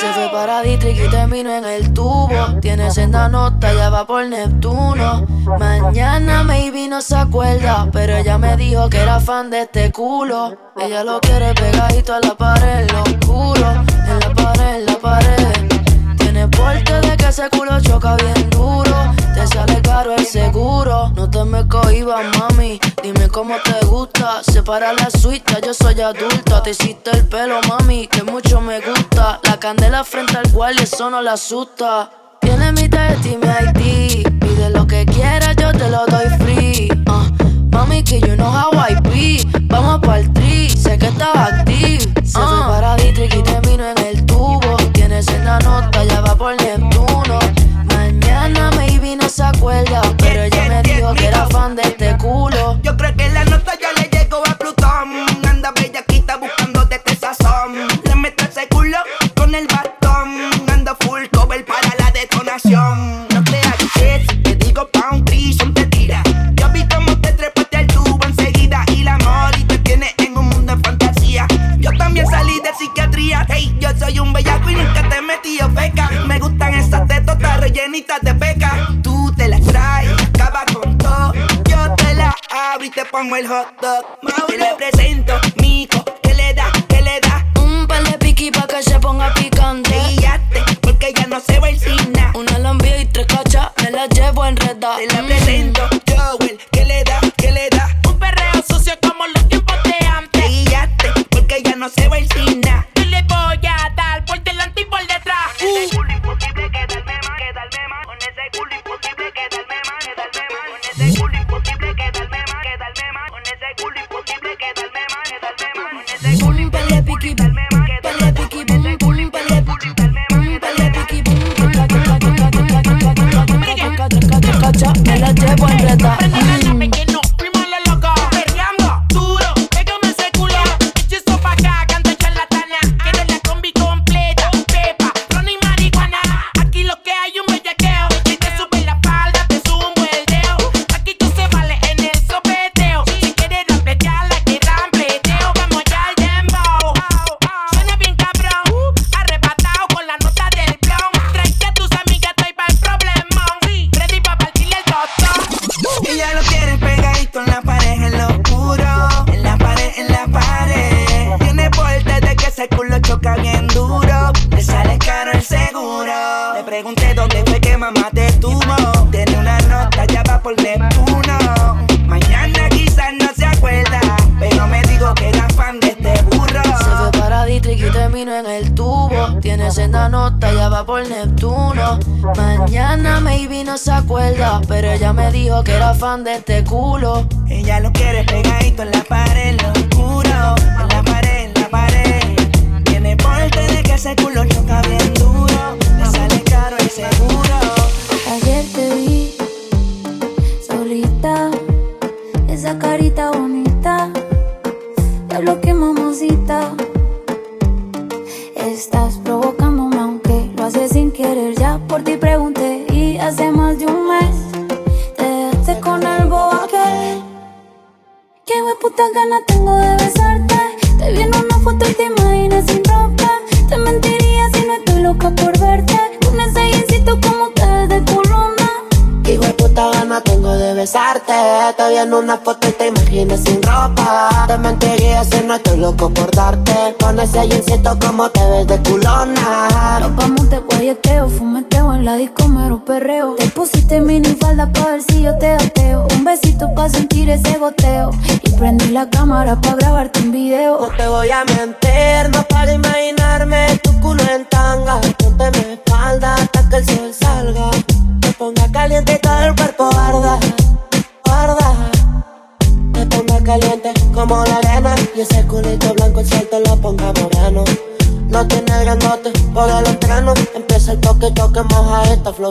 Se fue para Dietrich y terminó en el tubo. Tiene senda nota, ya va por Neptuno. Mañana maybe no se acuerda, pero ella me dijo que era fan de este culo. Ella lo quiere pegadito a la pared, lo oscuro. En la pared, en la pared. Tiene porte de que ese culo choca bien. Te sale caro el seguro. No te me cohibas, mami. Dime cómo te gusta. Separa la suite, yo soy adulta. Te hiciste el pelo, mami, que mucho me gusta. La candela frente al cual y eso no la asusta. Tiene mi y mi ID. Pide lo que quieras, yo te lo doy free. Uh, mami, que you know how I be. Vamos pa'l tri, sé que estaba active. Se fue uh. para Dietrich y terminó en el tubo. Tiene senda nota, ya va por Neptuno. Se acuerda, pero ella me dijo que era fan de este culo. Yo creo que la nota ya le llegó a Plutón. Anda bellaquita buscando de este sazón. Le meto ese culo con el bastón. Anda full cover para la detonación. No creas que te digo pa' un son te tira. Yo vi cómo te trepaste al tubo enseguida y la y te tiene en un mundo de fantasía. Yo también salí de psiquiatría. Hey, yo soy un bellaco y nunca te metí feca. Me gustan esas tetotas rellenitas de peca. La abro y te pongo el hot dog. Te le presento, mico, ¿qué le da? ¿Qué le da? Un par de piqui pa' que se ponga picante. Guíate, porque ya no se va el cine. Una lambia y tres cachas, me la llevo enredada. Te bien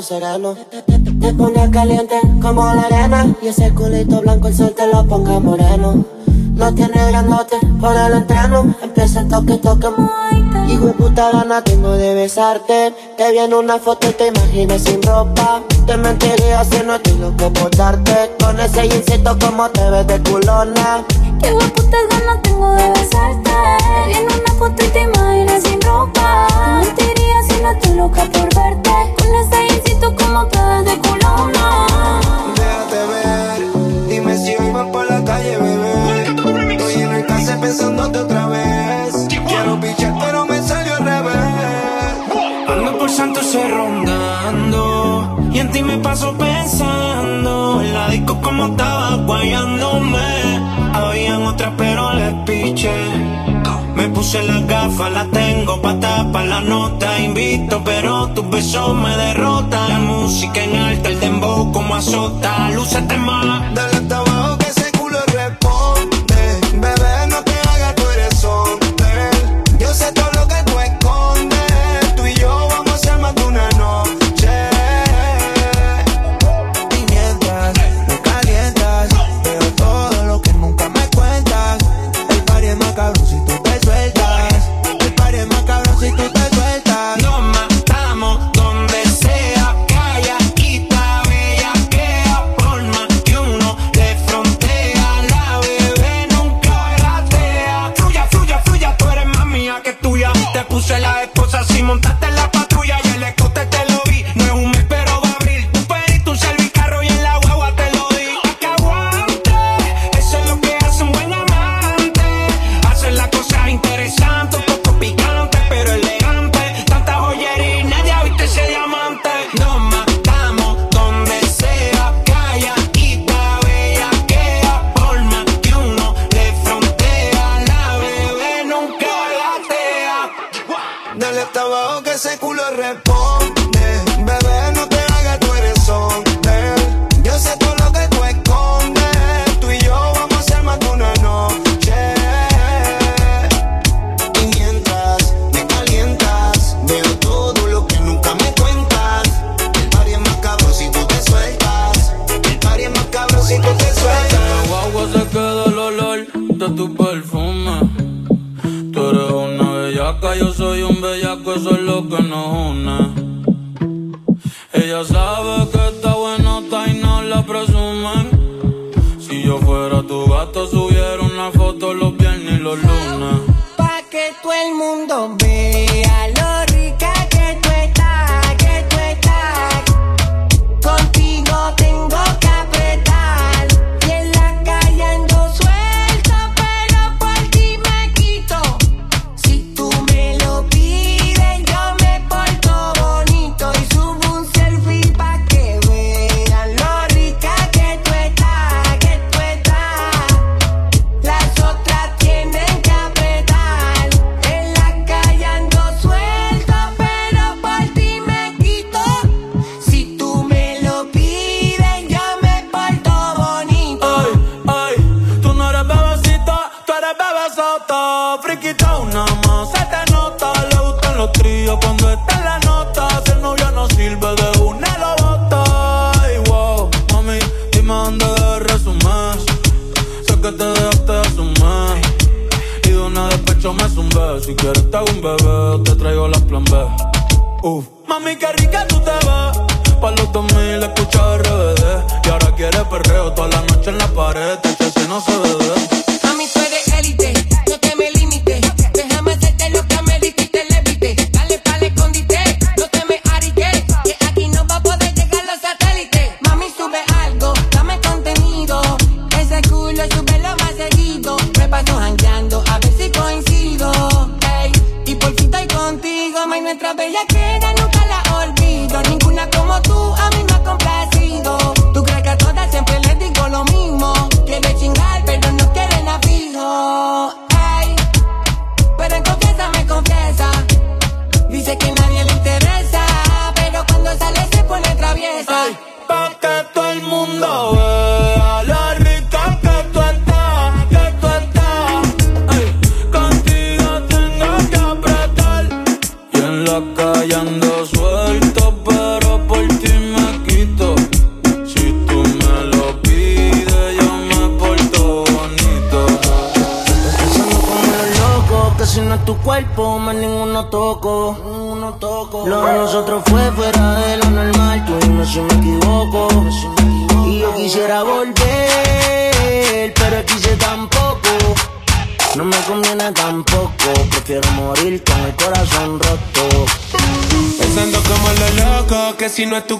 sereno. Te, pone caliente como la arena. Y ese culito blanco el sol te lo ponga moreno. No tiene grandote por el entreno. Empieza el toque, toque, Hijo de puta gana tengo de besarte. Te vi en una foto y te imaginas sin ropa. Te mentiría si no estoy loco por darte. Con ese insecto como te ves de culona. Qué putas ganas tengo de besarte. puse las gafas, las tengo pa' tapar la nota. Invito, pero tus besos me derrotan. La música en alta, el dembow como azota. Lúcete más, dale hasta abajo cuerpo un beso. Si quieres te hago un bebé, te traigo las plan B. Uf. Mami, qué rica tú te ves. Pa' los 2000 escucha RBD. Y ahora quieres perreo toda la noche en la pared. Este si no se bebe. Si no es tu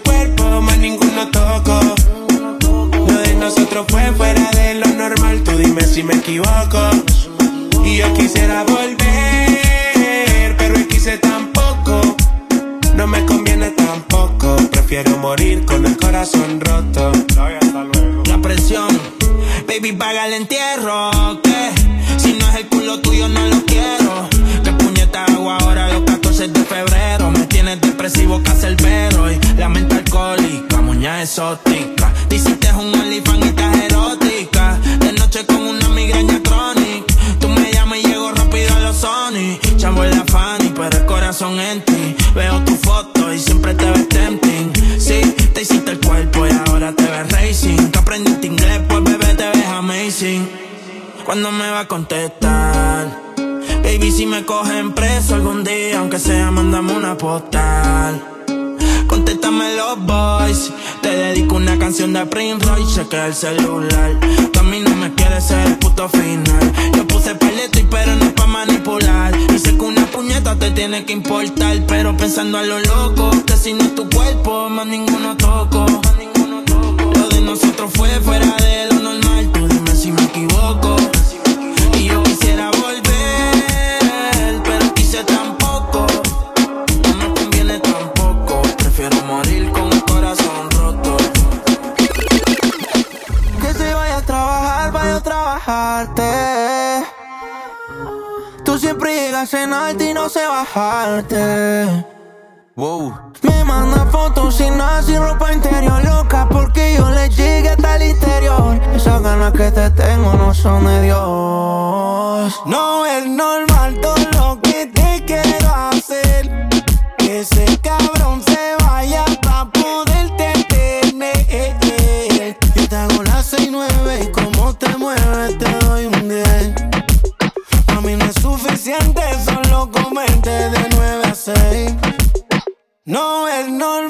celular. Bajarte. Wow. Me manda fotos sin nada, sin ropa interior loca Porque yo le llegué hasta el interior Esas ganas que te tengo no son de Dios No es normal todo no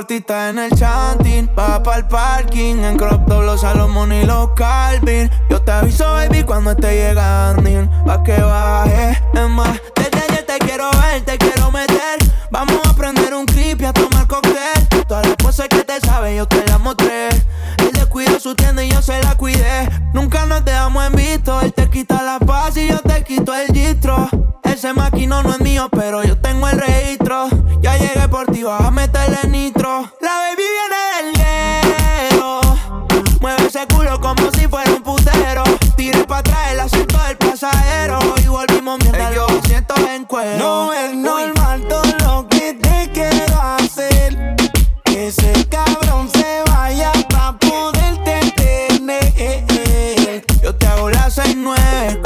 En el chanting, va pa'l parking En crop top, los Salomón y los Calvin. Yo te aviso, baby, cuando esté llegando Pa' que baje, es más Desde ayer te quiero ver, te quiero meter. Vamos a prender un clip y a tomar cóctel. Todas las cosas que te sabes, yo te las mostré. Él descuidó su tienda y yo se la cuidé. Nunca nos dejamos en visto Él te quita la paz y yo te quito el distro. Ese maquino no es mío, pero yo tengo el registro. Ya llegué por ti, vas a meterle nitro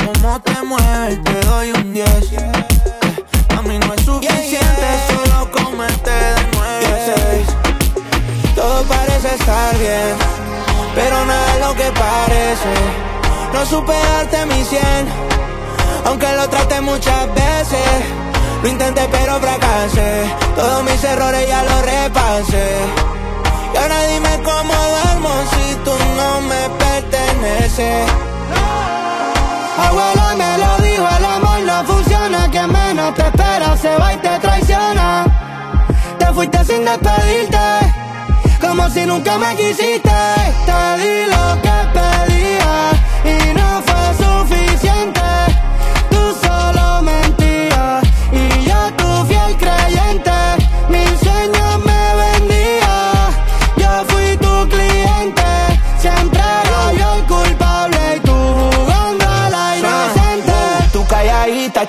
Como te mueves te doy un 10 A mí no es suficiente solo comerte de nueve todo parece estar bien, pero nada es lo que parece. No supe darte mi cien, aunque lo traté muchas veces. Lo intenté pero fracasé, todos mis errores ya los repasé. Y ahora dime cómo duermo si tú no me perteneces. Abuelo me lo dijo, el amor no funciona, que menos te espera se va y te traiciona. Te fuiste sin despedirte, como si nunca me quisiste. Te di lo que pedía y no fue suficiente.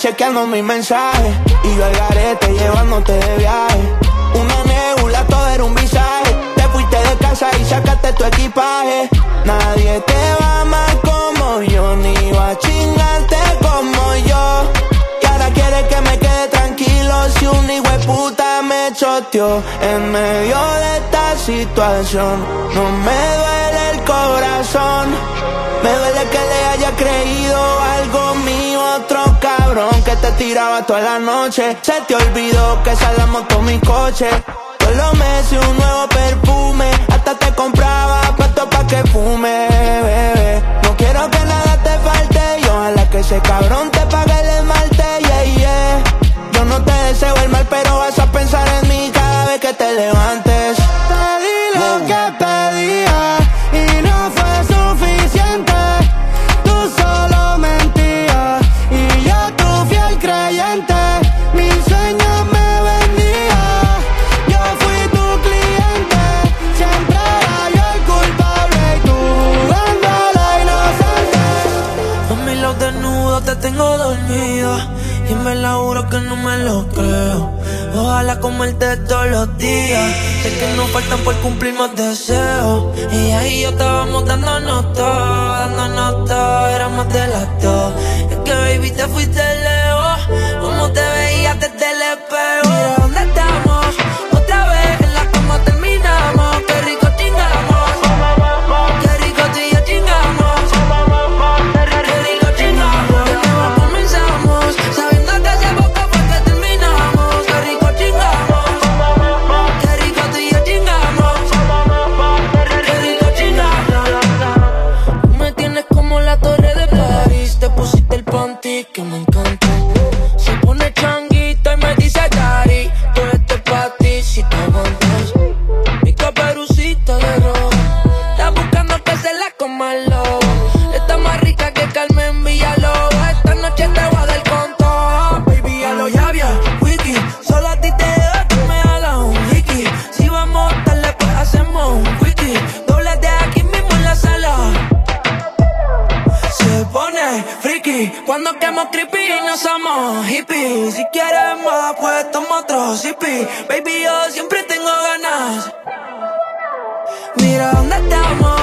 Chequeando mis mensajes y yo al garete llevándote de viaje. Una nebula, todo era un visaje. Te fuiste de casa y sacaste tu equipaje. Nadie te va a amar como yo, ni va a chingarte como yo. Y ahora quieres que me quede tranquilo si un hijo de puta choteó en medio de esta situación. No me duele el corazón. Me duele que le haya creído algo mío, otro cabrón que te tiraba toda la noche. Se te olvidó que esa la moto mi coche. Todos los meses un nuevo perfume, hasta te compraba puesto pa' que fume, bebé. Cuando quemo creepy no somos hippies. Si quieres más, pues toma otro zippy. Baby, yo siempre tengo ganas. Mira dónde estamos,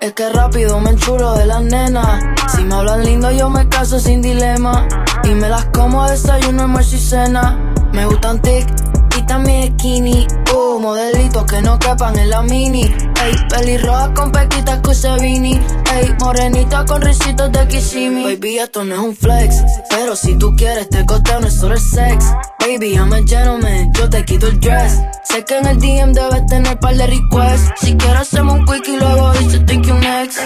Es que rápido me enchulo de las nenas. Si me hablan lindo, yo me caso sin dilema. Y me las como a desayuno, almuerzo y cena. Me gustan tic también skinny. Uh, modelitos que no quepan en la mini. Ey, pelirroja con pequitas Cusevini. Ey, morenita con risitos de Kissimmee. Baby, esto no es un flex. Pero si tú quieres, te costeo, no es solo el sex. Baby, I'm a gentleman, yo te quito el dress. Sé que en el DM debes tener par de requests. Si quieres, hacemos un quick y luego dice thank you next.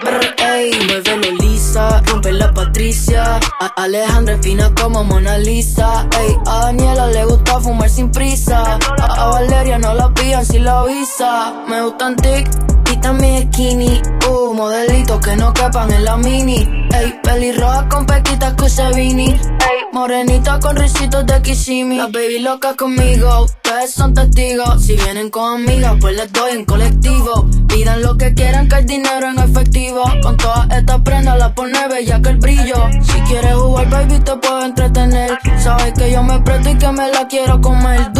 Brr, Ey, muévelo lisa, rompe la Patricia. A Alejandra es fina como Mona Lisa. Ey, a Daniela le gusta fumar sin prisa. A, a Valeria no la pillan si la avisa. Me gustan tic y también skinny. Uh, modelitos que no quepan en la mini. Ey, pelirroja con pequitas Cusevini. Ey, morenita con risitos de Kissimmee. Las baby locas conmigo, ustedes son testigos. Si vienen con amigas, pues les doy en colectivo. Pidan lo que quieran, que el dinero en efectivo. Con todas estas prendas la pone bella que el brillo. Si quieres jugar, baby, te puedo entretener. Sabes que yo me presto y que me la quiero comer.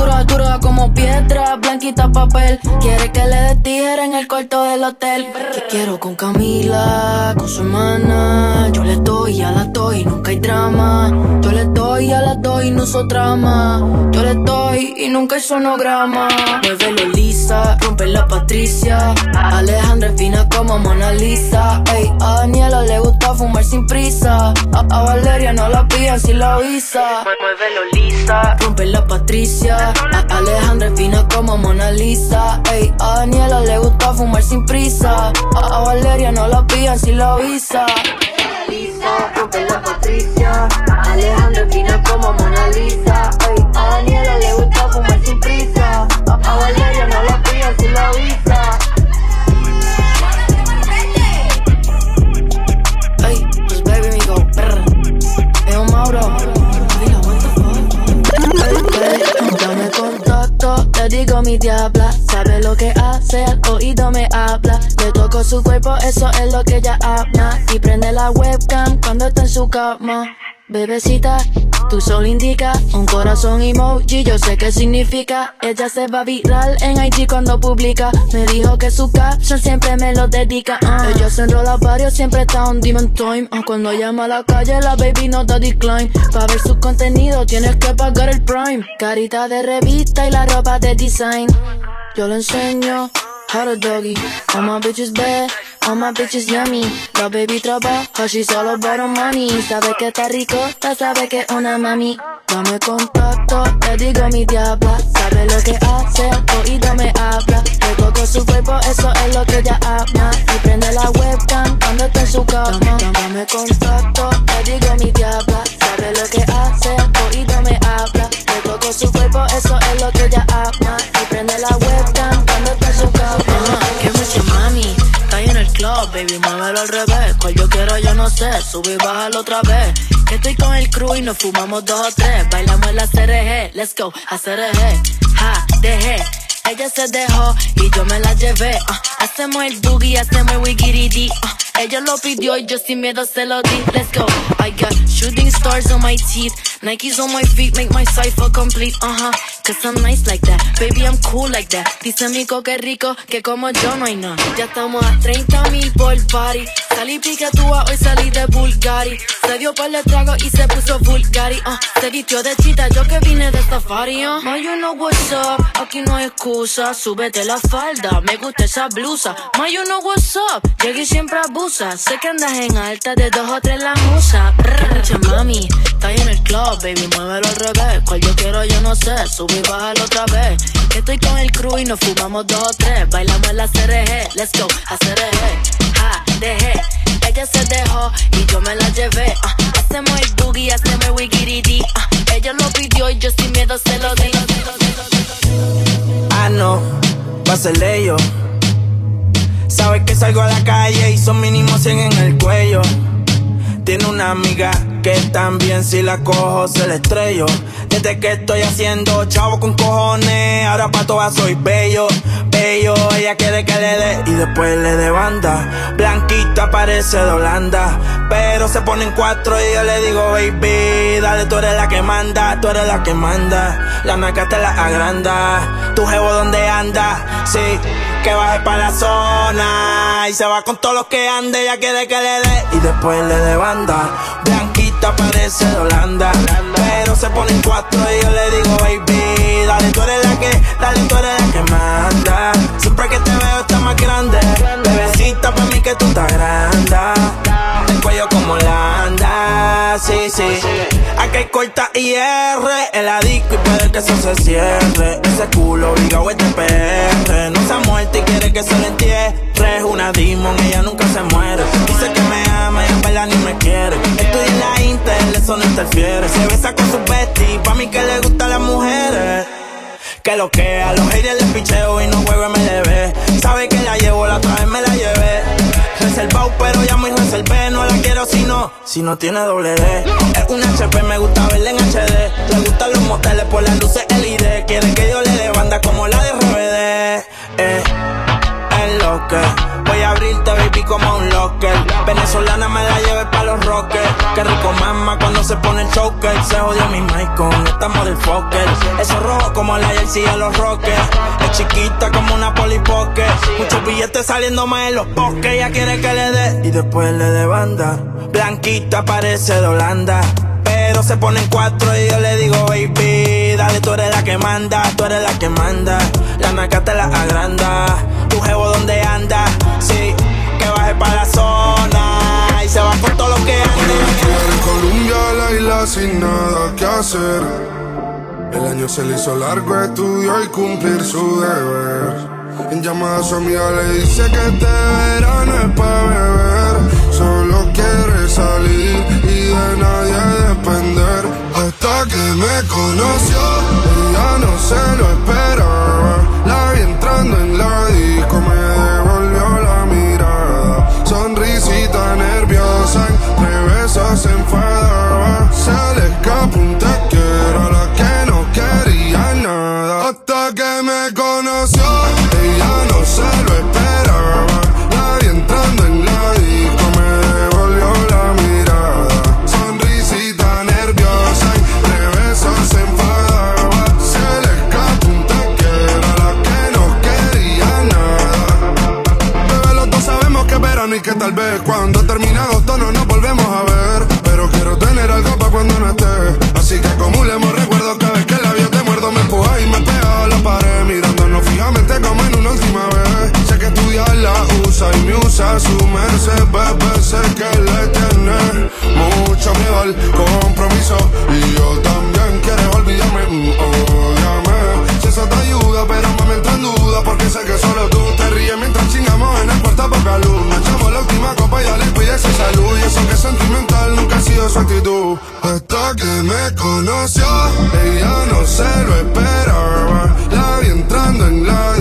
Dura, como piedra, blanquita papel. Quiere que le tijera en el cuarto del hotel. Que quiero con Camila, con su hermana. Yo le doy, a la doy, nunca hay drama. Yo le doy, a la doy, no uso trama. Yo le doy y nunca hay sonograma. Muévelo lisa, rompe la Patricia. Alejandra es fina como Mona Lisa. Ey, a Daniela le gusta fumar sin prisa. A, a Valeria no la pillan si la avisa. Muévelo lisa, rompe la Patricia. A, Alejandra es fina como Mona Lisa. Ey, a Daniela le gusta fumar sin prisa. A, Valeria no la pillan si la avisa. Lisa, rompe la Patricia. Alejandra es fina como Mona Lisa. Ey, a Daniela le gusta fumar sin prisa. A, Valeria no la pillan si la avisa. Mi diabla. Sabe lo que hace, al oído me habla. Le toco su cuerpo, eso es lo que ella habla. Y prende la webcam cuando está en su cama. Bebecita, tu sol indica un corazón emoji, yo sé qué significa. Ella se va viral en IG cuando publica. Me dijo que su caption siempre me lo dedica. Uh. Ella se enrola varios, siempre está on demon time. Uh, cuando llama a la calle, la baby no da decline. Para ver su contenido tienes que pagar el prime. Carita de revista y la ropa de design. Yo le enseño how to doggy. All my bitches bad, all my bitches yummy. La baby trabaja, she's all about her money. Sabe que está rico, ya sabe que una mami. Dame contacto, le digo mi diabla. Sabe lo que hace, oído me habla. Le toco su cuerpo, eso es lo que ella ama. Y prende la webcam cuando está en su cama. Dame, contacto, le digo mi diabla. Sabe lo que hace, oído me habla. Le toco su cuerpo, eso es lo que ella ama. Y prende la webcam baby, muévelo al revés. Cual yo quiero, yo no sé. Sube y bájalo otra vez. Que estoy con el crew y nos fumamos dos o tres. Bailamos la CRG, let's go, a CRG. Ja, dejé. Ella se dejó y yo me la llevé. ah. hacemos el boogie, hacemos el wigiridi. ah. Ella lo pidió y yo sin miedo se lo di. Let's go. I got shooting stars on my teeth. Nikes on my feet make my cipher complete. Uh huh. Cause I'm nice like that. Baby, I'm cool like that. Dice Mico que rico, que como yo no hay nada. Ya estamos a 30 mil por party. Salí piquetúa, hoy salí de Bulgari. Se dio por el trago y se puso Bulgari. Uh, se vistió de chita, yo que vine de safari. Uh. Ma, you know what's up, aquí no hay excusa. Súbete la falda, me gusta esa blusa. Ma, you know what's up, llegué siempre Sé que andas en alta de dos o tres la musa. Brr, mami, está en el club, baby, muévelo al revés. Cual yo quiero, yo no sé, sube y bájalo otra vez. Estoy con el crew y nos fumamos dos o tres. Bailamos la CRG, let's go, a CRG. Ja, dejé. Ella se dejó y yo me la llevé. ah. hacemos el boogie, hacemos el wigiridi. ah. ella lo pidió y yo sin miedo se lo di. Ah, no, va a ser ello. Sabes que salgo a la calle y son mínimo 100 en el cuello. Tiene una amiga que también si la cojo se la estrello. Desde que estoy haciendo chavo con cojones, ahora pa' todas soy bello, bello. Ella quiere que le dé y después le dé banda. Blanquita parece de Holanda, pero se ponen cuatro y yo le digo, baby, dale, tú eres la que manda, tú eres la que manda. La naca te la agranda, tu jevo donde anda, sí, que baje pa' la zona y se va con todos los que ande, ella quiere que le dé y después le dé banda. Blanquita parece de Holanda, pero se ponen cuatro y yo le digo, baby, dale, tú eres la que, dale, tú eres la que manda. Siempre que te veo está más grande, bebecita pa' mí que tú estás grande. El cuello como Holanda, sí, sí. Hay corta IR, el adicto y puede que eso se cierre. Ese culo obligado este PR, no se ha muerto y quiere que se le entierre. Es una demon, ella nunca se muere. Dice que me ama y en verdad ni me quiere. Estoy en la Intel, eso no interfiere. Se besa con su bestie, pa' mí que le gustan las mujeres. Que lo que a los haters les picheo y no juego MLB. Sabe que la llevo, la otra vez me la llevé. Reservado, pero ya muy reservé. No la quiero si no, si no tiene doble D. Es un HP, me gusta verla en HD. Le gustan los moteles por las luces LED. Quiere que yo le dé banda como la de RBD. Eh, voy a abrirte, baby, como un locker. Venezolana me la lleve pa' los rockers. Qué rico mama cuando se pone el choker. Se jodió mi mic con esta motherfucker. Eso rojo como la jersey a los rockers. Es chiquita como una polipoque. Muchos billetes saliendo más en los bosques. Ella quiere que le dé y después le dé banda. Blanquita parece de Holanda. Pero se ponen cuatro y yo le digo, baby, dale, tú eres la que manda, tú eres la que manda. La naca te la agranda, jevo donde anda, sí, que baje para la zona y se va con todo lo que ande. Colombia, la isla sin nada que hacer. El año se le hizo largo, estudió y cumplir su deber. En llamada a su amiga le dice que este verano es pa' beber. Solo quiere salir y de nadie depender. Hasta que me conoció, ella no se lo esperaba. La vi entrando en la disco, entre besos su merced, bebé, sé que le tiene mucho miedo al compromiso. Y yo también quiero olvidarme, uh, óyame. Si eso te ayuda, pero me entra en duda, porque sé que solo tú te ríes mientras chingamos en el cuarto poca luz. Nos echamos la última copa y ya le pide esa salud. Y eso que es sentimental nunca ha sido su actitud. Hasta que me conoció, ella no se lo esperaba. La vi entrando en la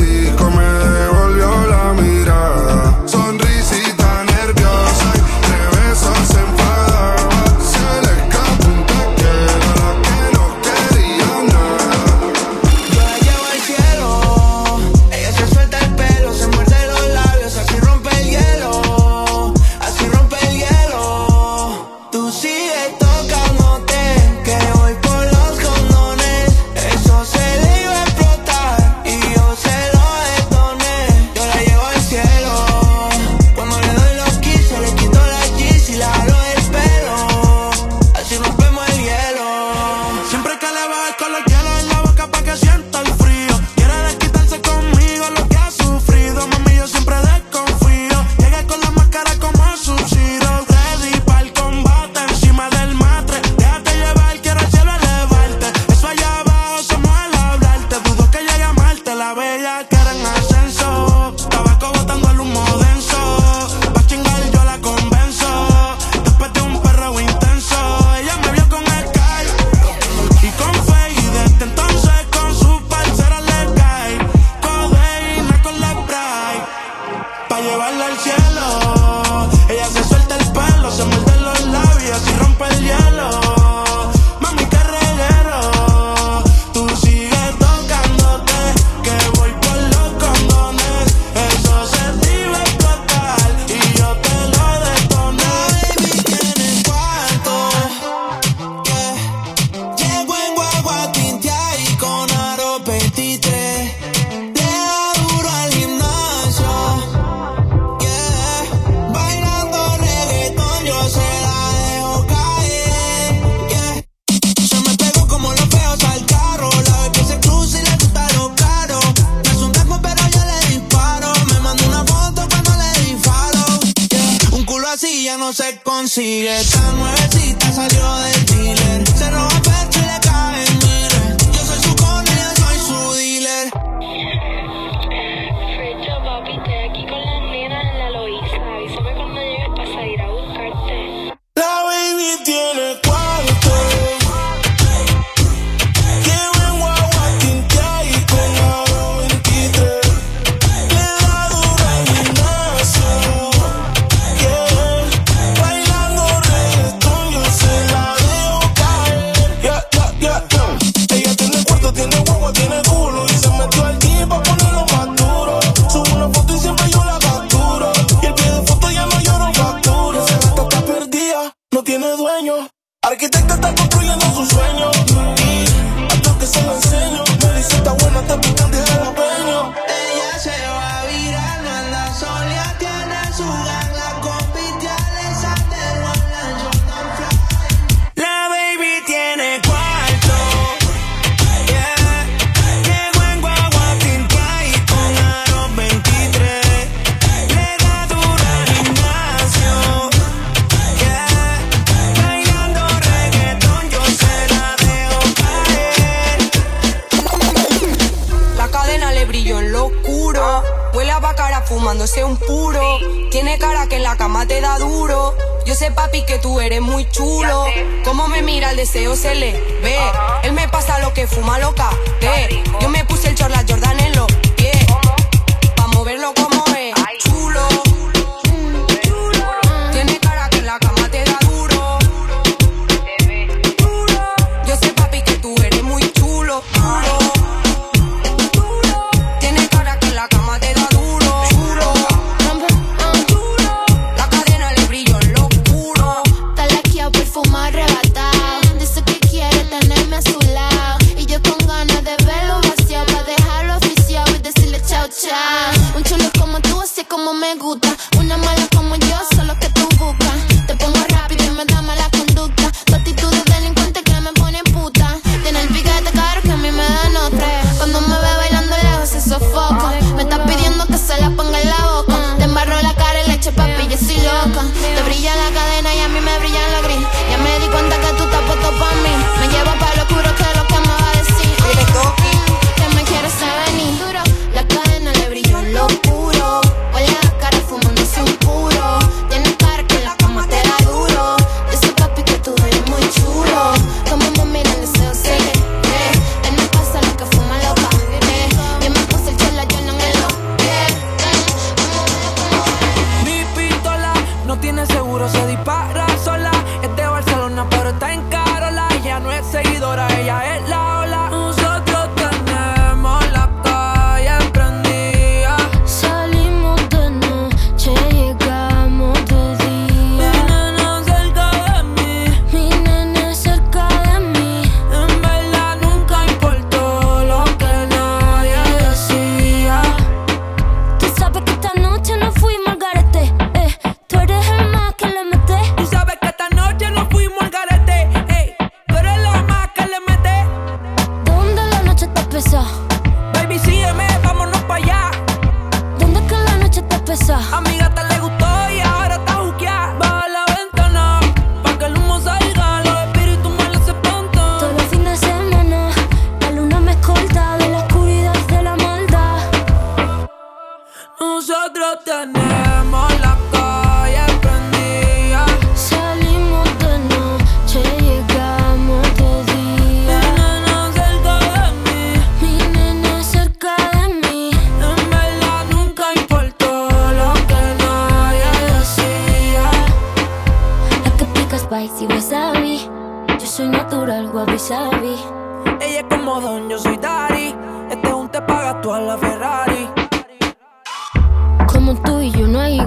tú eres muy chulo. Como me mira, el deseo se le ve. Él me pasa lo que fuma loca. Te. Yo me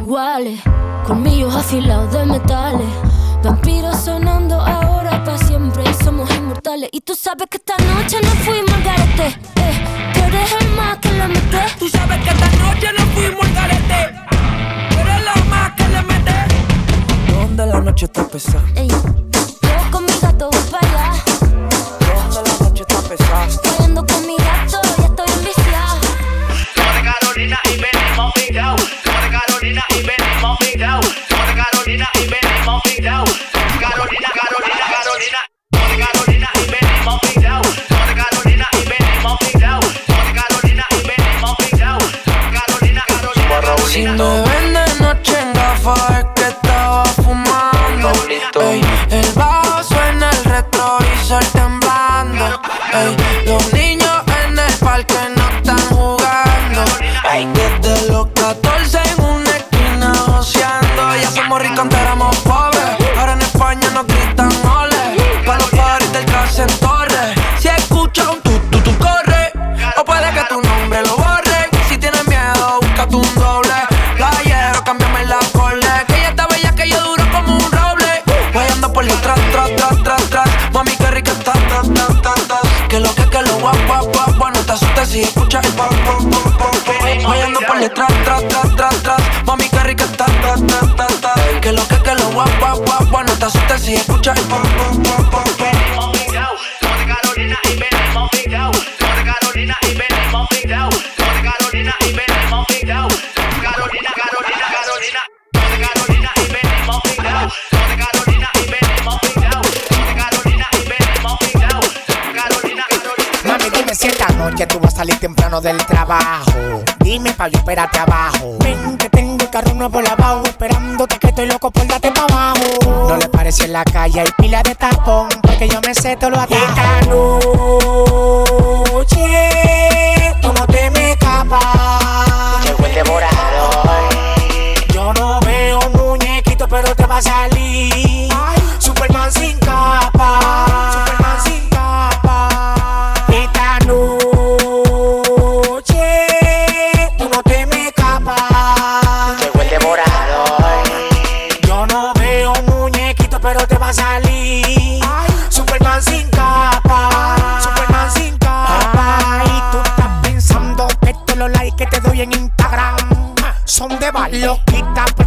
iguales. Colmillos afilados de metales. Vampiros sonando ahora para siempre. Somos inmortales. Y tú sabes que esta noche nos fuimos al garete. Eh, que eres el más que le mete. Tú sabes que esta noche nos fuimos al garete. Tú eres la más que le mete. ¿Dónde la noche está pesada? Ey, Carolina, Si Carolina. me ven de noche en gafas es que estaba fumando. Ey, el bajo suena el retrovisor Por detrás, tras, tras, tras, tras. Mami, qué rica está, ta, ta, ta, ta. Que lo que, que lo guap, guap, guap, guap. No te asustes si escuchas el pop. Venimos fidados. Somos de Carolina y venimos fidados. Somos de Carolina y venimos fidados. Somos de Carolina y venimos fidados. Carolina, Carolina, Carolina. Carolina y venimos fidados. Somos de Carolina y venimos fidados. Somos de Carolina y venimos fidados. Carolina, Carolina. Mami, dime si esta noche tú vas a salir temprano del trabajo. Dime pa' yo esperarte abajo. Ven que tengo el carro nuevo lavado, esperándote que estoy loco por darte pa' abajo. No le parece en la calle, hay pila de tapón, porque yo me sé todo lo atajo. Esta noche, tú no te me escapas. Llegó el devorador. Yo no veo muñequito, pero te va a salir. Superman sin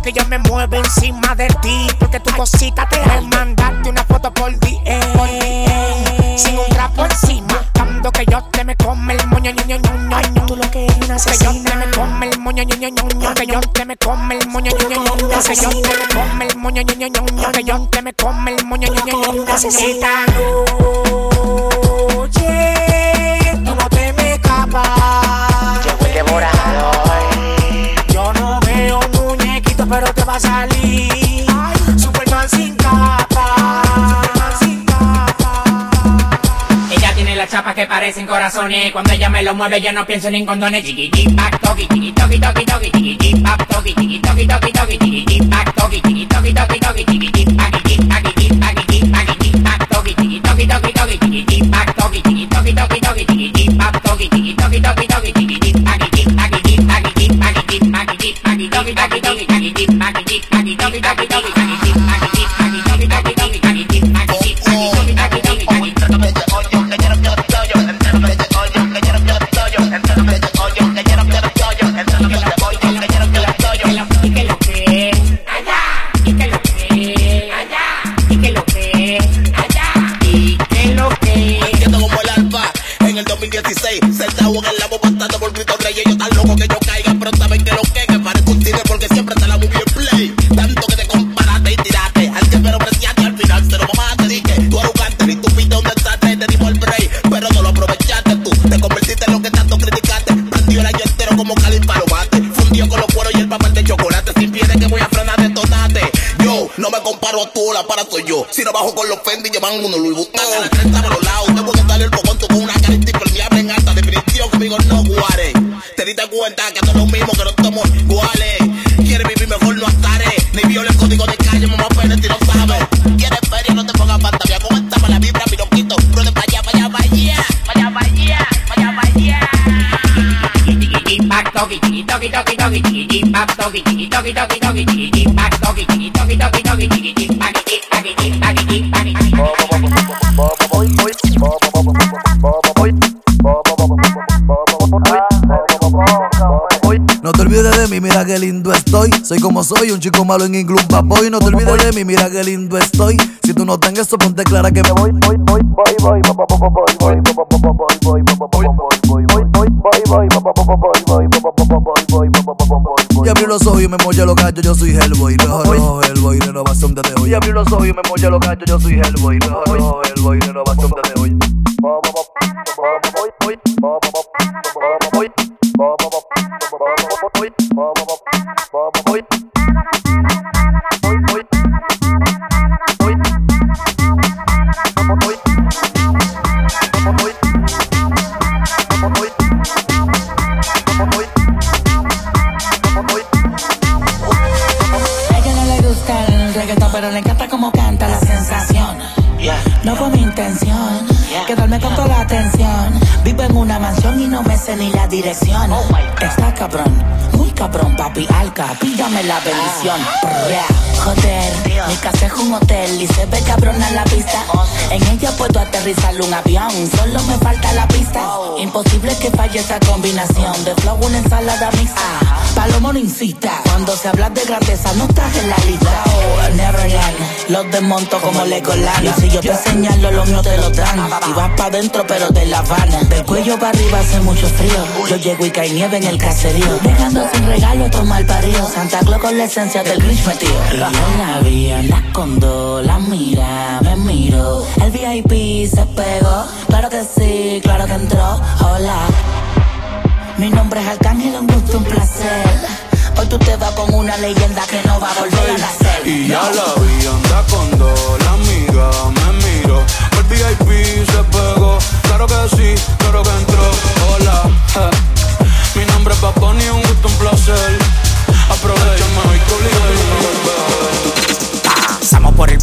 Porque yo me muevo encima de ti. Porque tu cosita te me mandarte una foto por DM. Sin un trapo encima. Dando que yo te me come el moño, ño, ño, ño. Tú lo que eres una Que yo te me come el moño, ño, ño, ño. Que yo te me come el moño, ño, ño, ño. Que yo te me come el moño, ño, ño, ño, ño. Que yo te me come el moño, ño, ño, ño, ño. A salir. Superman sin capa. Ella tiene la chapa que parecen corazones. Cuando ella me lo mueve, yo no pienso en condones. Chiqui, toki, chiquiti, pac, toki, chiqui, toki, chiquiti, pac, toki, chiqui, paquiti, paquiti, pac, toki, chiqui, toki, chiquiti, pac, toki, chiqui, toki, chiquiti, pac, toki, chiqui, toki, toki, chiquiti, doggy doggy doggy doggy doggy doggy doggy doggy doggy doggy doggy doggy con los Fendi, llevan uno Louis Vuitton. Soy como soy, un chico malo en inglés, boy. No te olvides de mí, mira qué lindo estoy. Si tú no tengas eso, ponte clara que me voy, voy, voy, voy, voy, voy, voy, voy, voy, voy, Y abrí los ojos y me molla los gallos, yo soy Hellboy, rojo, Hellboy, renovación de hoy. Y abrí los ojos y me molla los gallos, yo soy Hellboy, rojo, Hellboy, renovación de hoy. Como muy, ella no le gusta el reggaetón, pero le encanta cómo canta la sensación. No fue mi intención, que duerme con toda la atención. Vivo en una mansión y no voy ni la dirección. Está cabrón, muy cabrón, papi alca. Pídame la bendición. Joder, mi casa es un hotel y se ve cabrona la pista. En ella puedo aterrizar un avión, solo me falta la pista. Imposible que falle esa combinación de flow, una ensalada mixta. Palomo no incita, cuando se habla de grandeza no estás en la lista. Oh, Neverland, los desmonto como Legoland. Y si yo te señalo, los míos te lo dan. Y vas pa' dentro, pero de La Habana. Del cuello para arriba hace mucho frío. Yo llego y cae nieve en el caserío. Dejando sin regalo tomar parido. Santa Claus con la esencia del Grinch metido. Y yo la vi, anda con dos, la mira, me miro. El VIP se pegó, claro que sí, claro que entró. Hola. Mi nombre es Arcángel, un gusto, un placer. Hoy tú te vas con una leyenda que no va a volver a nacer. Y ya la vi, anda con dos, la amiga me miro. VIP se pegó, claro que sí, claro que entró. Hola, mi nombre es Paponi, un gusto, un placer.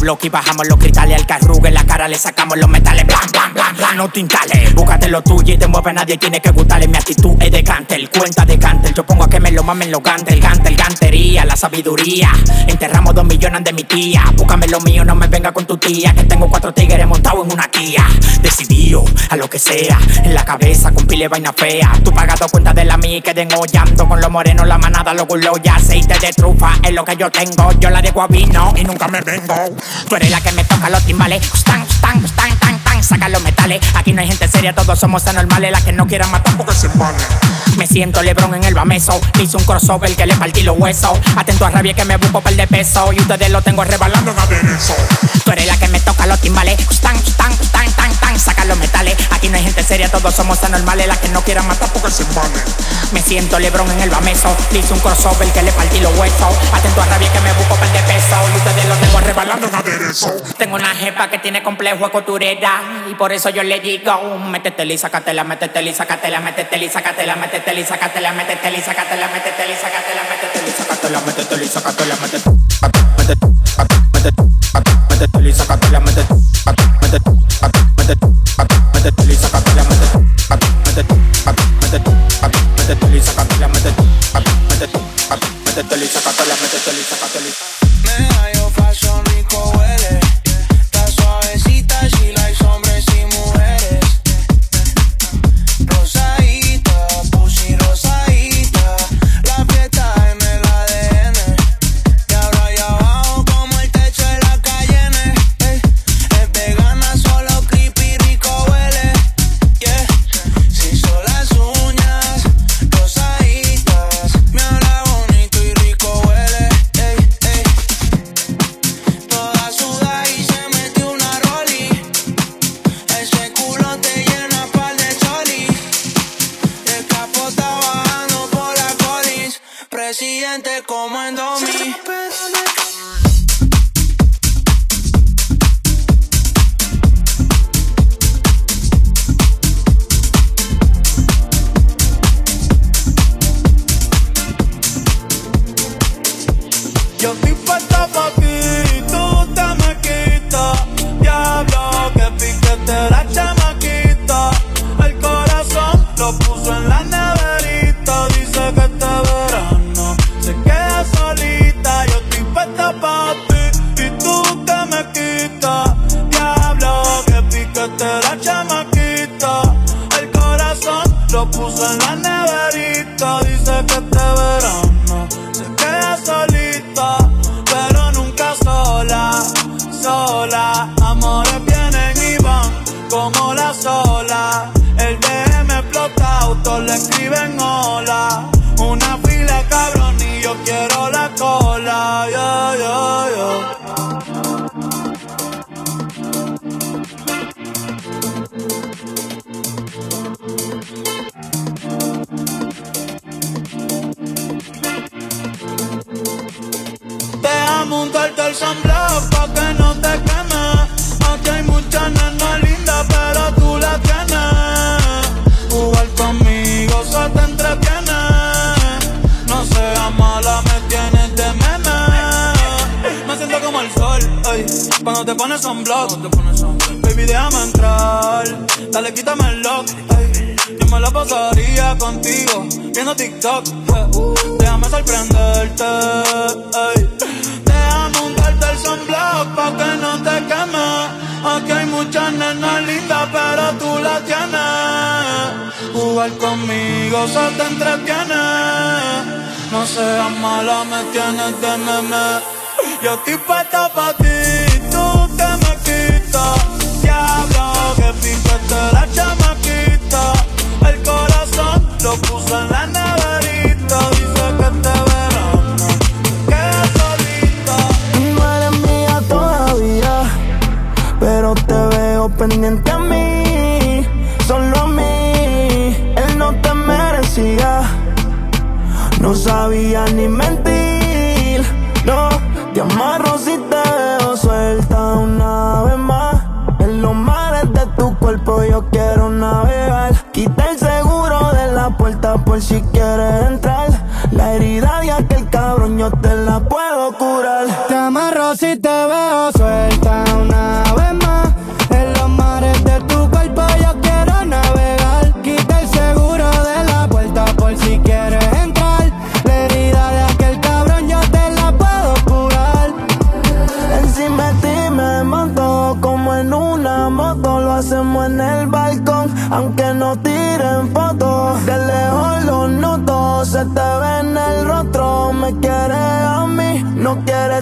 Bloque y bajamos los cristales al carrugue en la cara le sacamos los metales blan blan blan blan no te instales. Búscate lo tuyo y te mueve nadie tiene que gustarle mi actitud es de cantel cuenta de cantel yo pongo a que me lo mamen los gantel gantel gantería la sabiduría enterramos dos millones de mi tía búscame lo mío no me venga con tu tía que tengo cuatro tigres montados en una Kia decidido a lo que sea en la cabeza con pile vaina fea tú pagado cuenta de la mía y queden hollando con los morenos la manada los gulos aceite de trufa es lo que yo tengo yo la dejo a vino y nunca me vengo Tú eres la que me toca los timbales. Stan, stan, stan, tan, tan, saca los metales. Aquí no hay gente seria, todos somos anormales. Las que no quieran matar porque se vale. Me siento Lebron en el bameso. Hice un crossover que le partí los huesos. Atento a rabia que me busco par de peso. Y ustedes lo tengo rebalando en aderezo. Tú eres la que me toca los timbales. Stan, stan, stan, tan, tan, saca los metales. Aquí no hay gente seria, todos somos anormales. Las que no quieran matar porque se vale. Me siento Lebron en el bameso. Hice un crossover que le partí los huesos. Atento a rabia que me busco par de peso. Y ustedes lo tengo rebalando en aderezo. Tengo una jefa que tiene complejo Y por eso yo le digo: Métetela y sácatela, métetela y sácatela, métetela y sácatela, métetela y sácatela, métetela y sácatela, métetela y sácatela, métetela y sácatela, métetela y sácatela, métetela sácatela, métetela look up te pones sunblock Baby, déjame entrar. Dale, quítame el lock, ey Yo me la pasaría contigo Viendo TikTok. Déjame sorprenderte, ey Déjame untarte el sunblock pa' que no te queme. Aquí hay muchas nenas lindas pero tú la tienes. Jugar conmigo se te entretiene. No seas mala, me tienes de meme Yo estoy puesta pa' ti, sabía ni mentir. No, te amarro si te veo suelta una vez más. En los mares de tu cuerpo yo quiero navegar. Quita el seguro de la puerta por si quieres entrar. La herida de aquel cabrón yo te la puedo curar. Te amarro si te veo no quiere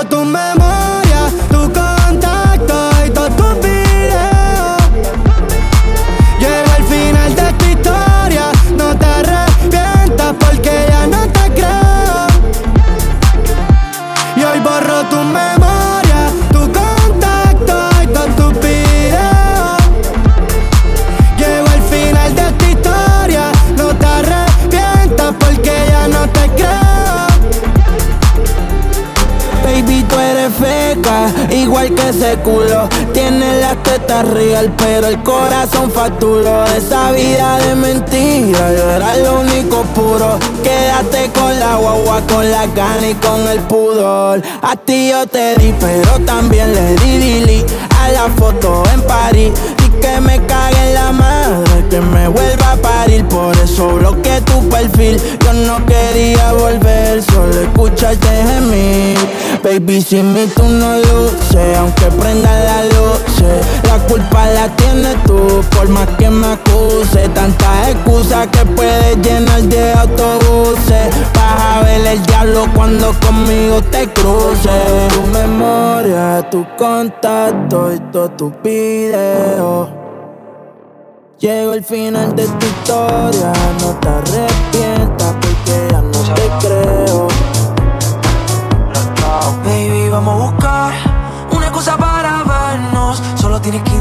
igual que ese culo. Tienes las tetas real, pero el corazón facturó. Esa vida de mentira, yo era lo único puro. Quédate con la guagua, con la gana y con el pudor. A ti yo te di, pero también le di dili a la foto en París. Y que me que me vuelva a parir. Por eso bloqueé tu perfil. Yo no quería volver, solo escucharte gemir. Baby, sin mí tú no luces, aunque prenda la luz. La culpa la tienes tú, por más que me acuse. Tantas excusas que puedes llenar de autobuses. Vas a ver el diablo cuando conmigo te cruces. Tu memoria, tu contacto y todos tus videos. Llegó el final de tu historia, no te arrepientas porque ya no te creo. Baby, vamos a buscar una excusa para vernos. Solo tienes que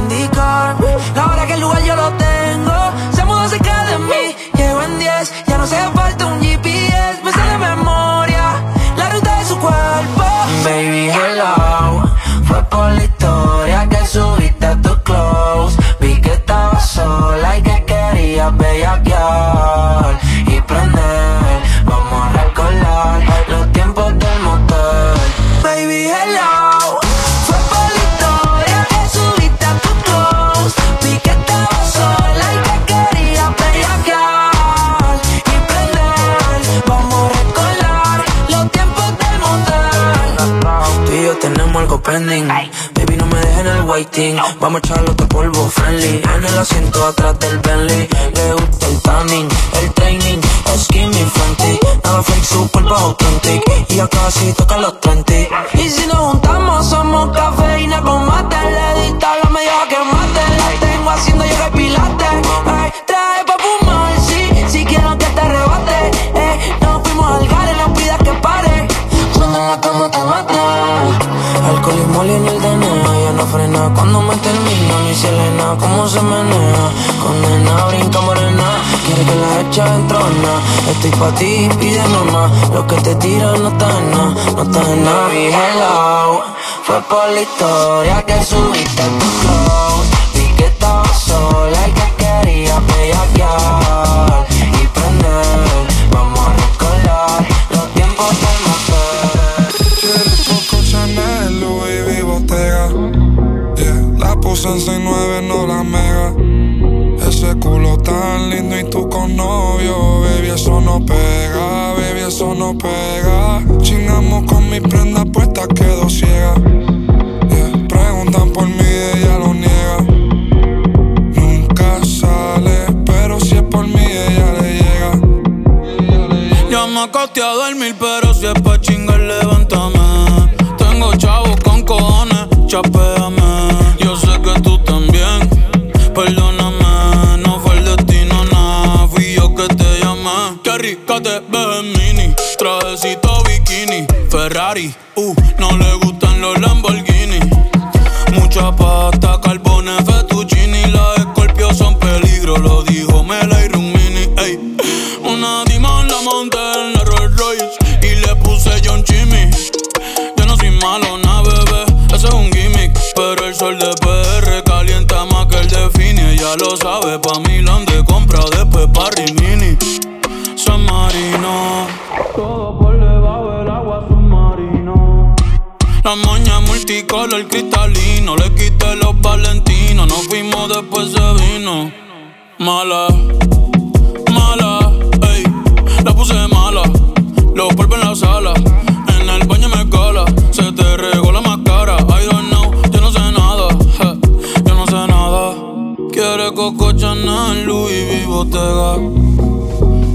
Vamos a recordar los tiempos del motel. Baby, hello. Fue por la historia que subiste a tu close. Vi que estabas sola y que querías bellaquear y prender. Vamos a recordar los tiempos del motel. Tú y yo tenemos algo pending. Waiting. Vamos a echarlo otro polvo friendly. En el asiento atrás del Bentley. Le gusta el tanning, el training. Skinny frantic. Nada fake, super authentic. Y ya casi toca los 20. Y si nos juntamos, somos cafeína con mate. Le diste a la media que mate. La tengo haciendo yoga y pilates. Ay, trae pa' fumar, sí. Si quiero que te arrebate. Eh, nos fuimos al gare, no pidas que pare. En la cama te mate. Alcohol y moli en el. Frena cuando me termino. Ni Selena, cómo se menea. Condena, brinca morena. Quiere que la echa en trona. Estoy pa' ti, pide nomás. Lo que te tiran no está en nada. No está en nada. Baby, hello. Fue por la historia que subiste tu close. Vi que estabas sola y que querías bellaquear Eso no pega, baby, eso no pega. Chingamos con mi prenda puesta, quedo ciega. Yeah, preguntan por mí, ella lo niega. Nunca sale, pero si es por mí, ella le llega. Ya me acosté a dormir, pero si es pa' chingar, levántame. Tengo chavos con cojones, chapéame. sapato Mala, mala, ey, la puse mala. Los polvos en la sala, en el baño me cola. Se te regó la máscara, I don't know, yo no sé nada, je, yo no sé nada. Quiere Coco Chanel, Louis V, Bottega.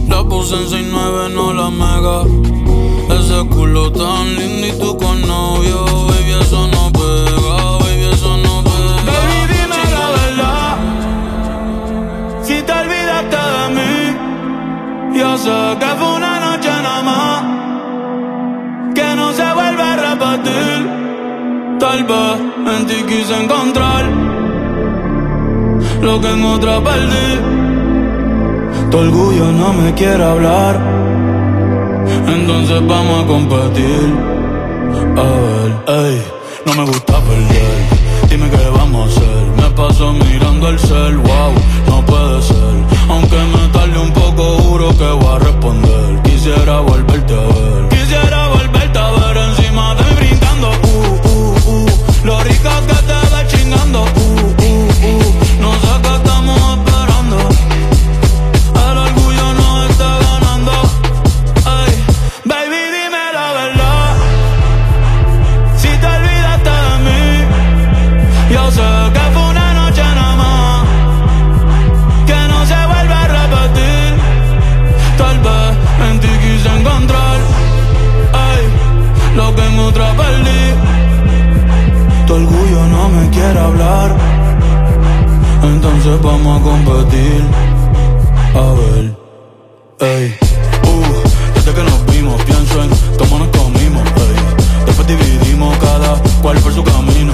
La puse en 6'9", no la mega. Ese culo tan lindo y tú con novio, En ti quise encontrar lo que en otra perdí. Tu orgullo no me quiere hablar. Entonces vamos a competir. A ver, ey, no me gusta perder. Dime qué vamos a hacer. Me paso mirando el cel, wow, no puede ser. Aunque me tarde un poco, juro que voy a responder. Quisiera volverte a ver. Quisiera Vamos a competir. A ver, ey. Uh, desde que nos vimos, pienso en cómo nos comimos, ey. Después dividimos cada cual por su camino.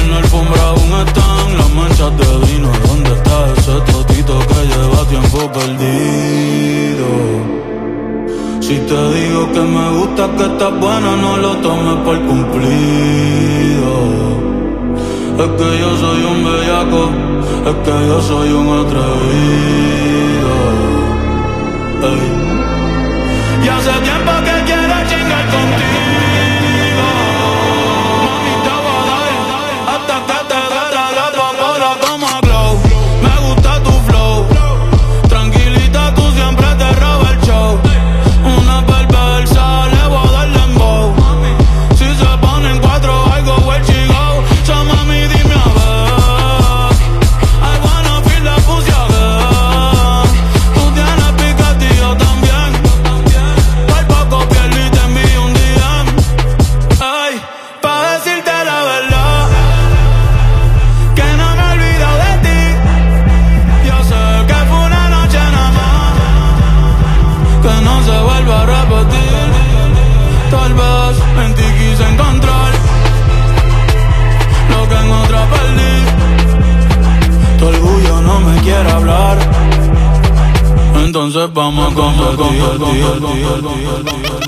En la alfombra aún están las manchas de vino. ¿Dónde está ese totito que lleva tiempo perdido? Si te digo que me gusta, que estás buena, no lo tomes por cumplido. Es que yo soy un bellaco, es que yo soy un atrevido. Ey. Y hace tiempo que Entonces vamos a competir.